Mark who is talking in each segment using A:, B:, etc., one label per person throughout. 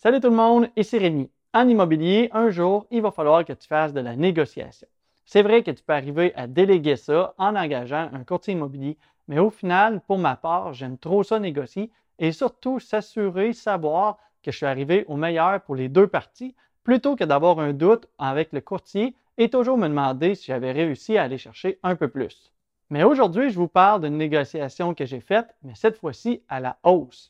A: Salut tout le monde, ici Rémi. En immobilier, un jour, il va falloir que tu fasses de la négociation. C'est vrai que tu peux arriver à déléguer ça en engageant un courtier immobilier, mais au final, pour ma part, j'aime trop ça négocier et surtout s'assurer, savoir que je suis arrivé au meilleur pour les deux parties, plutôt que d'avoir un doute avec le courtier et toujours me demander si j'avais réussi à aller chercher un peu plus. Mais aujourd'hui, je vous parle d'une négociation que j'ai faite, mais cette fois-ci à la hausse.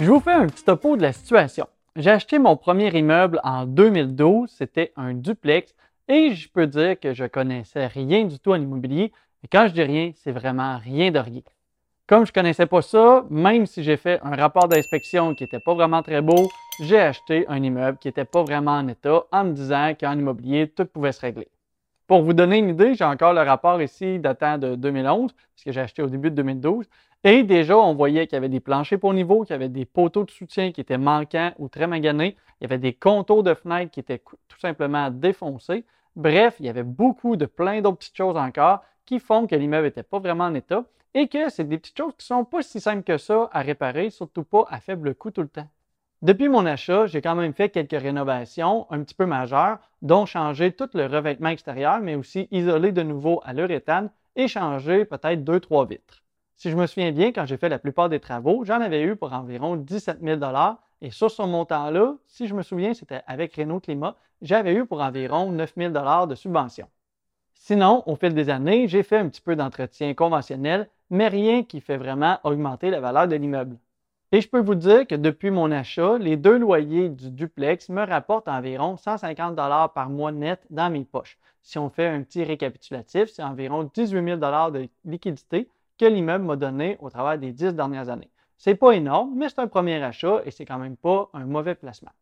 A: Je vous fais un petit topo de la situation. J'ai acheté mon premier immeuble en 2012, c'était un duplex, et je peux dire que je connaissais rien du tout en immobilier. Et quand je dis rien, c'est vraiment rien de rien. Comme je connaissais pas ça, même si j'ai fait un rapport d'inspection qui n'était pas vraiment très beau, j'ai acheté un immeuble qui n'était pas vraiment en état en me disant qu'en immobilier, tout pouvait se régler. Pour vous donner une idée, j'ai encore le rapport ici datant de 2011, puisque j'ai acheté au début de 2012. Et déjà, on voyait qu'il y avait des planchers pour niveau, qu'il y avait des poteaux de soutien qui étaient manquants ou très maganés. Il y avait des contours de fenêtres qui étaient tout simplement défoncés. Bref, il y avait beaucoup de plein d'autres petites choses encore qui font que l'immeuble n'était pas vraiment en état et que c'est des petites choses qui ne sont pas si simples que ça à réparer, surtout pas à faible coût tout le temps. Depuis mon achat, j'ai quand même fait quelques rénovations un petit peu majeures, dont changer tout le revêtement extérieur, mais aussi isoler de nouveau à l'uréthane et changer peut-être deux, trois vitres. Si je me souviens bien, quand j'ai fait la plupart des travaux, j'en avais eu pour environ 17 000 et sur ce montant-là, si je me souviens, c'était avec Renault Climat, j'avais eu pour environ 9 000 de subvention. Sinon, au fil des années, j'ai fait un petit peu d'entretien conventionnel, mais rien qui fait vraiment augmenter la valeur de l'immeuble. Et je peux vous dire que depuis mon achat, les deux loyers du duplex me rapportent environ 150 dollars par mois net dans mes poches. Si on fait un petit récapitulatif, c'est environ 18 000 dollars de liquidité que l'immeuble m'a donné au travers des dix dernières années. C'est pas énorme, mais c'est un premier achat et c'est quand même pas un mauvais placement.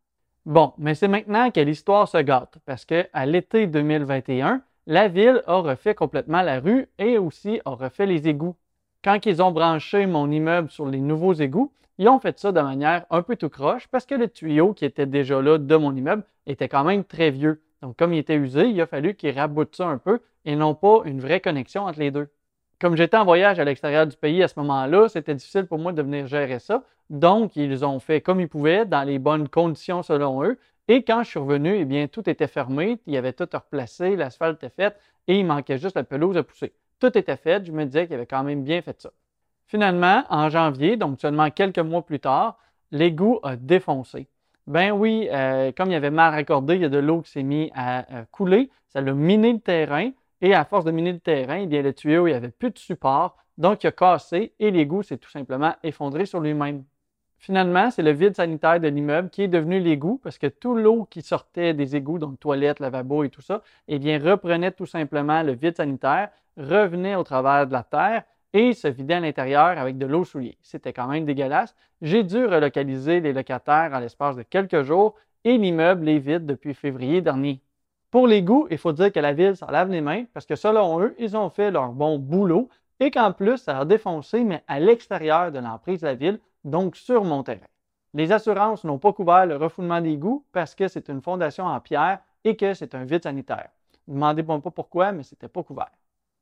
A: Bon, mais c'est maintenant que l'histoire se gâte parce qu'à l'été 2021, la ville a refait complètement la rue et aussi a refait les égouts. Quand ils ont branché mon immeuble sur les nouveaux égouts, ils ont fait ça de manière un peu tout croche parce que le tuyau qui était déjà là de mon immeuble était quand même très vieux. Donc, comme il était usé, il a fallu qu'ils raboutent ça un peu et non pas une vraie connexion entre les deux. Comme j'étais en voyage à l'extérieur du pays à ce moment-là, c'était difficile pour moi de venir gérer ça. Donc, ils ont fait comme ils pouvaient, dans les bonnes conditions selon eux. Et quand je suis revenu, eh bien, tout était fermé, il y avait tout replacé, l'asphalte était fait et il manquait juste la pelouse à pousser. Tout était fait, je me disais qu'il avait quand même bien fait ça. Finalement, en janvier, donc seulement quelques mois plus tard, l'égout a défoncé. Ben oui, euh, comme il y avait mal raccordé, il y a de l'eau qui s'est mise à, couler, ça l'a miné le terrain, et à force de miner le terrain, eh bien, le tuyau, il n'y avait plus de support, donc il a cassé et l'égout s'est tout simplement effondré sur lui-même. Finalement, c'est le vide sanitaire de l'immeuble qui est devenu l'égout parce que tout l'eau qui sortait des égouts, donc toilettes, lavabo et tout ça, eh bien, reprenait tout simplement le vide sanitaire, revenait au travers de la terre et se vidait à l'intérieur avec de l'eau souillée. C'était quand même dégueulasse. J'ai dû relocaliser les locataires à l'espace de quelques jours et l'immeuble est vide depuis février dernier. Pour l'égout, il faut dire que la ville s'en lave les mains parce que selon eux, ils ont fait leur bon boulot et qu'en plus, ça a défoncé, mais à l'extérieur de l'emprise de la ville, donc sur mon terrain. Les assurances n'ont pas couvert le refoulement d'égout parce que c'est une fondation en pierre et que c'est un vide sanitaire. Demandez-moi pas pourquoi, mais c'était pas couvert.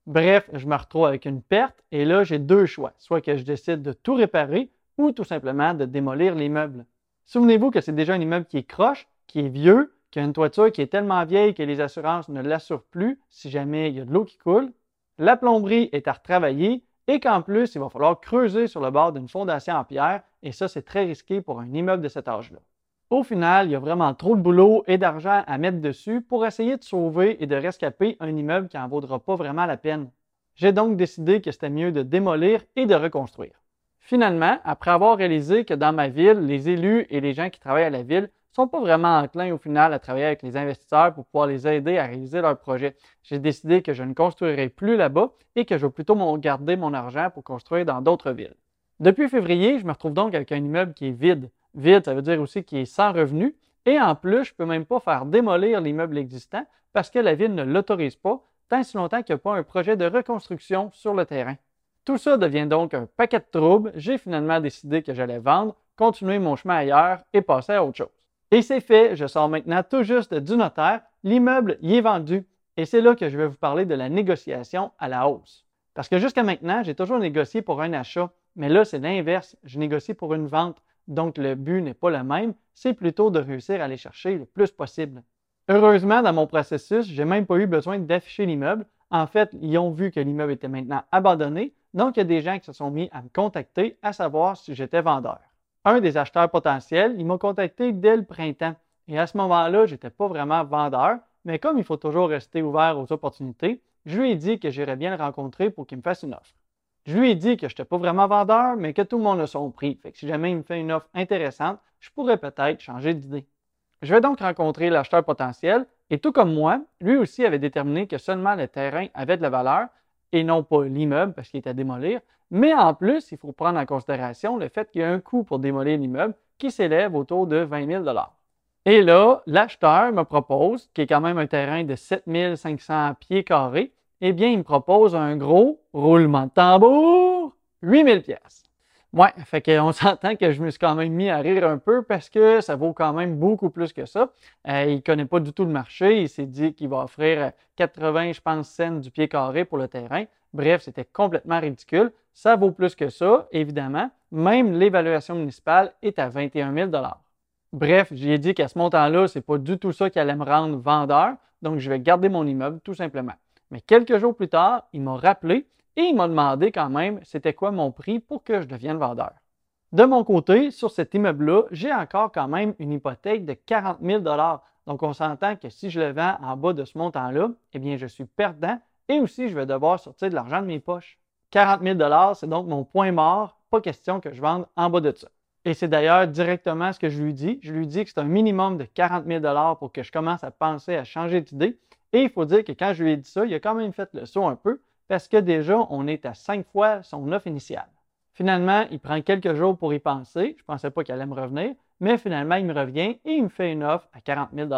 A: Bref, je me retrouve avec une perte et là, j'ai deux choix. Soit que je décide de tout réparer ou tout simplement de démolir l'immeuble. Souvenez-vous que c'est déjà un immeuble qui est croche, qui est vieux, qui a une toiture qui est tellement vieille que les assurances ne l'assurent plus si jamais il y a de l'eau qui coule. La plomberie est à retravailler et qu'en plus, il va falloir creuser sur le bord d'une fondation en pierre et ça, c'est très risqué pour un immeuble de cet âge-là. Au final, il y a vraiment trop de boulot et d'argent à mettre dessus pour essayer de sauver et de rescaper un immeuble qui n'en vaudra pas vraiment la peine. J'ai donc décidé que c'était mieux de démolir et de reconstruire. Finalement, après avoir réalisé que dans ma ville, les élus et les gens qui travaillent à la ville sont pas vraiment enclins au final à travailler avec les investisseurs pour pouvoir les aider à réaliser leurs projets. J'ai décidé que je ne construirai plus là-bas et que je vais plutôt garder mon argent pour construire dans d'autres villes. Depuis février, je me retrouve donc avec un immeuble qui est vide. Vide, ça veut dire aussi qu'il est sans revenu. Et en plus, je ne peux même pas faire démolir l'immeuble existant parce que la ville ne l'autorise pas tant si longtemps qu'il n'y a pas un projet de reconstruction sur le terrain. Tout ça devient donc un paquet de troubles. J'ai finalement décidé que j'allais vendre, continuer mon chemin ailleurs et passer à autre chose. Et c'est fait, je sors maintenant tout juste du notaire, l'immeuble y est vendu. Et c'est là que je vais vous parler de la négociation à la hausse. Parce que jusqu'à maintenant, j'ai toujours négocié pour un achat mais là, c'est l'inverse. Je négocie pour une vente, donc le but n'est pas le même, c'est plutôt de réussir à aller chercher le plus possible. Heureusement, dans mon processus, j'ai même pas eu besoin d'afficher l'immeuble. En fait, ils ont vu que l'immeuble était maintenant abandonné, donc il y a des gens qui se sont mis à me contacter à savoir si j'étais vendeur. Un des acheteurs potentiels, il m'a contacté dès le printemps. Et à ce moment-là, je n'étais pas vraiment vendeur, mais comme il faut toujours rester ouvert aux opportunités, je lui ai dit que j'irais bien le rencontrer pour qu'il me fasse une offre. Je lui ai dit que je n'étais pas vraiment vendeur, mais que tout le monde a son prix. Fait que si jamais il me fait une offre intéressante, je pourrais peut-être changer d'idée. Je vais donc rencontrer l'acheteur potentiel et tout comme moi, lui aussi avait déterminé que seulement le terrain avait de la valeur et non pas l'immeuble parce qu'il était à démolir. Mais en plus, il faut prendre en considération le fait qu'il y a un coût pour démolir l'immeuble qui s'élève autour de 20 000 Et là, l'acheteur me propose, qui est quand même un terrain de 7500 pieds carrés, eh bien, il me propose un gros roulement de tambour, 8000 pièces. Ouais, fait qu'on s'entend que je me suis quand même mis à rire un peu parce que ça vaut quand même beaucoup plus que ça. Euh, il ne connaît pas du tout le marché. Il s'est dit qu'il va offrir 80, je pense, cents du pied carré pour le terrain. Bref, c'était complètement ridicule. Ça vaut plus que ça, évidemment. Même l'évaluation municipale est à 21 000 Bref, j'ai dit qu'à ce montant-là, ce n'est pas du tout ça qui allait me rendre vendeur. Donc, je vais garder mon immeuble, tout simplement. Mais quelques jours plus tard, il m'a rappelé et il m'a demandé quand même c'était quoi mon prix pour que je devienne vendeur. De mon côté, sur cet immeuble-là, j'ai encore quand même une hypothèque de 40 000 Donc, on s'entend que si je le vends en bas de ce montant-là, eh bien, je suis perdant et aussi je vais devoir sortir de l'argent de mes poches. 40 000 c'est donc mon point mort. Pas question que je vende en bas de ça. Et c'est d'ailleurs directement ce que je lui dis. Je lui dis que c'est un minimum de 40 000 pour que je commence à penser à changer d'idée et il faut dire que quand je lui ai dit ça, il a quand même fait le saut un peu parce que déjà, on est à cinq fois son offre initiale. Finalement, il prend quelques jours pour y penser. Je ne pensais pas qu'il allait me revenir, mais finalement, il me revient et il me fait une offre à 40 000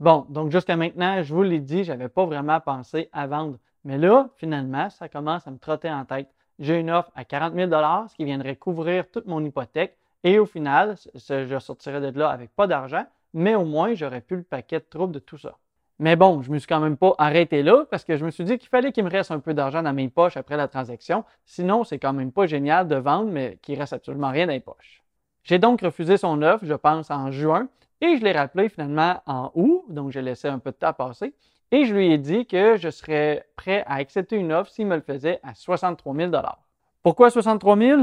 A: Bon, donc jusqu'à maintenant, je vous l'ai dit, je n'avais pas vraiment pensé à vendre. Mais là, finalement, ça commence à me trotter en tête. J'ai une offre à 40 000 ce qui viendrait couvrir toute mon hypothèque. Et au final, je sortirais de là avec pas d'argent, mais au moins, j'aurais pu le paquet de troubles de tout ça. Mais bon, je ne me suis quand même pas arrêté là parce que je me suis dit qu'il fallait qu'il me reste un peu d'argent dans mes poches après la transaction. Sinon, c'est quand même pas génial de vendre, mais qu'il reste absolument rien dans les poches. J'ai donc refusé son offre, je pense, en juin, et je l'ai rappelé finalement en août, donc j'ai laissé un peu de temps passer, et je lui ai dit que je serais prêt à accepter une offre s'il me le faisait à 63 000 Pourquoi 63 000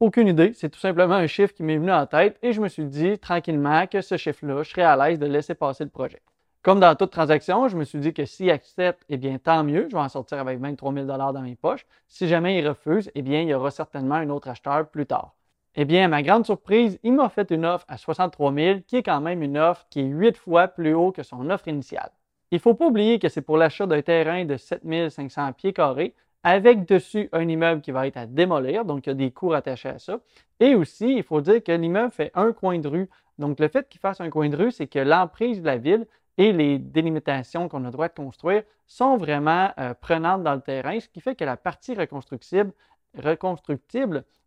A: aucune idée, c'est tout simplement un chiffre qui m'est venu en tête et je me suis dit tranquillement que ce chiffre-là, je serais à l'aise de laisser passer le projet. Comme dans toute transaction, je me suis dit que s'il accepte, eh bien, tant mieux, je vais en sortir avec 23 000 dans mes poches. Si jamais il refuse, eh bien, il y aura certainement un autre acheteur plus tard. Eh bien, à ma grande surprise, il m'a fait une offre à 63 000, qui est quand même une offre qui est huit fois plus haut que son offre initiale. Il ne faut pas oublier que c'est pour l'achat d'un terrain de 7 500 pieds carrés, avec dessus un immeuble qui va être à démolir, donc il y a des coûts attachés à ça. Et aussi, il faut dire que l'immeuble fait un coin de rue. Donc, le fait qu'il fasse un coin de rue, c'est que l'emprise de la ville et les délimitations qu'on a le droit de construire sont vraiment euh, prenantes dans le terrain, ce qui fait que la partie reconstructible,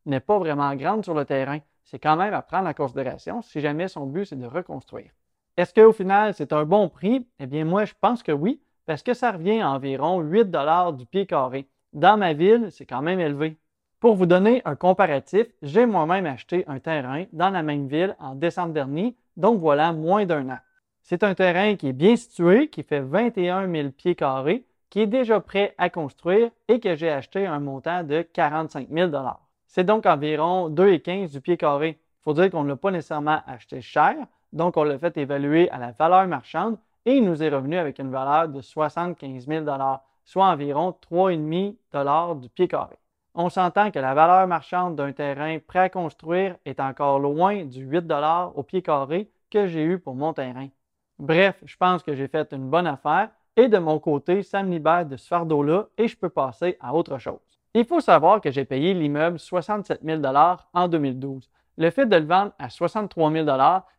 A: n'est pas vraiment grande sur le terrain. C'est quand même à prendre en considération si jamais son but, c'est de reconstruire. Est-ce qu'au final, c'est un bon prix? Eh bien, moi, je pense que oui, parce que ça revient à environ 8 du pied carré. Dans ma ville, c'est quand même élevé. Pour vous donner un comparatif, j'ai moi-même acheté un terrain dans la même ville en décembre dernier, donc voilà moins d'un an. C'est un terrain qui est bien situé, qui fait 21 000 pieds carrés, qui est déjà prêt à construire et que j'ai acheté un montant de 45 000 C'est donc environ 2,15 du pied carré. Il faut dire qu'on ne l'a pas nécessairement acheté cher, donc on l'a fait évaluer à la valeur marchande et il nous est revenu avec une valeur de 75 000 soit environ 3,5 du pied carré. On s'entend que la valeur marchande d'un terrain prêt à construire est encore loin du 8 au pied carré que j'ai eu pour mon terrain. Bref, je pense que j'ai fait une bonne affaire et de mon côté, ça me libère de ce fardeau-là et je peux passer à autre chose. Il faut savoir que j'ai payé l'immeuble 67 000 en 2012. Le fait de le vendre à 63 000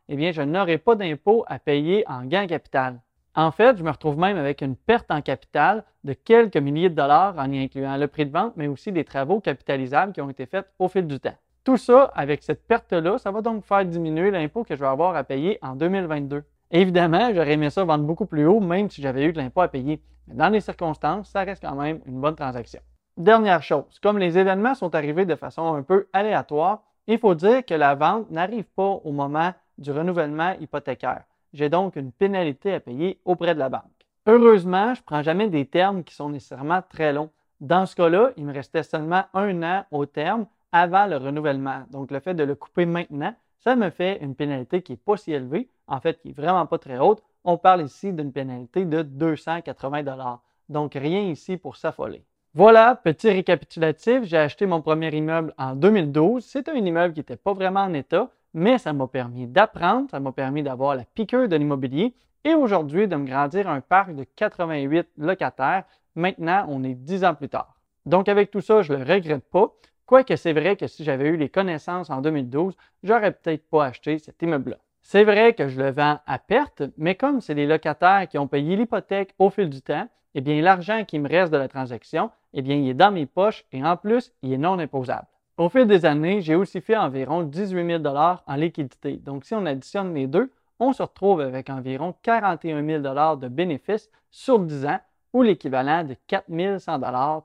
A: eh bien, je n'aurai pas d'impôt à payer en gain capital. En fait, je me retrouve même avec une perte en capital de quelques milliers de dollars en y incluant le prix de vente, mais aussi des travaux capitalisables qui ont été faits au fil du temps. Tout ça, avec cette perte-là, ça va donc faire diminuer l'impôt que je vais avoir à payer en 2022. Évidemment, j'aurais aimé ça vendre beaucoup plus haut, même si j'avais eu de l'impôt à payer. Mais dans les circonstances, ça reste quand même une bonne transaction. Dernière chose, comme les événements sont arrivés de façon un peu aléatoire, il faut dire que la vente n'arrive pas au moment du renouvellement hypothécaire. J'ai donc une pénalité à payer auprès de la banque. Heureusement, je ne prends jamais des termes qui sont nécessairement très longs. Dans ce cas-là, il me restait seulement un an au terme avant le renouvellement. Donc, le fait de le couper maintenant, ça me fait une pénalité qui n'est pas si élevée, en fait, qui n'est vraiment pas très haute. On parle ici d'une pénalité de 280 Donc, rien ici pour s'affoler. Voilà, petit récapitulatif, j'ai acheté mon premier immeuble en 2012. C'est un immeuble qui n'était pas vraiment en état, mais ça m'a permis d'apprendre, ça m'a permis d'avoir la piqûre de l'immobilier et aujourd'hui de me grandir un parc de 88 locataires. Maintenant, on est 10 ans plus tard. Donc avec tout ça, je ne le regrette pas. Quoique c'est vrai que si j'avais eu les connaissances en 2012, j'aurais peut-être pas acheté cet immeuble-là. C'est vrai que je le vends à perte, mais comme c'est les locataires qui ont payé l'hypothèque au fil du temps, eh bien, l'argent qui me reste de la transaction, eh bien, il est dans mes poches et en plus, il est non imposable. Au fil des années, j'ai aussi fait environ 18 000 en liquidité. Donc, si on additionne les deux, on se retrouve avec environ 41 000 de bénéfices sur 10 ans ou l'équivalent de 4 100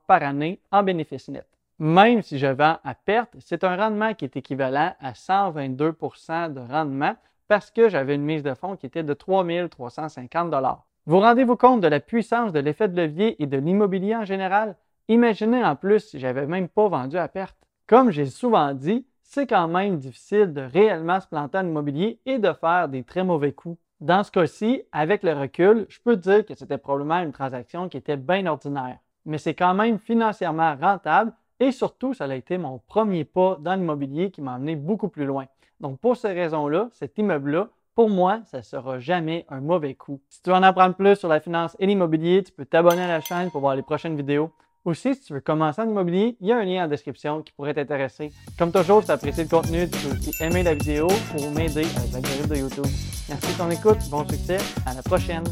A: par année en bénéfice net. Même si je vends à perte, c'est un rendement qui est équivalent à 122% de rendement parce que j'avais une mise de fonds qui était de 3 350 vous rendez-vous compte de la puissance de l'effet de levier et de l'immobilier en général? Imaginez en plus si j'avais même pas vendu à perte. Comme j'ai souvent dit, c'est quand même difficile de réellement se planter en immobilier et de faire des très mauvais coups. Dans ce cas-ci, avec le recul, je peux dire que c'était probablement une transaction qui était bien ordinaire. Mais c'est quand même financièrement rentable et surtout, ça a été mon premier pas dans l'immobilier qui m'a amené beaucoup plus loin. Donc, pour ces raisons-là, cet immeuble-là pour moi, ça ne sera jamais un mauvais coup. Si tu veux en apprendre plus sur la finance et l'immobilier, tu peux t'abonner à la chaîne pour voir les prochaines vidéos. Aussi, si tu veux commencer en immobilier, il y a un lien en description qui pourrait t'intéresser. Comme toujours, si tu apprécies le contenu, tu peux aussi aimer la vidéo pour m'aider avec l'algorithme de YouTube. Merci de ton écoute, bon succès, à la prochaine.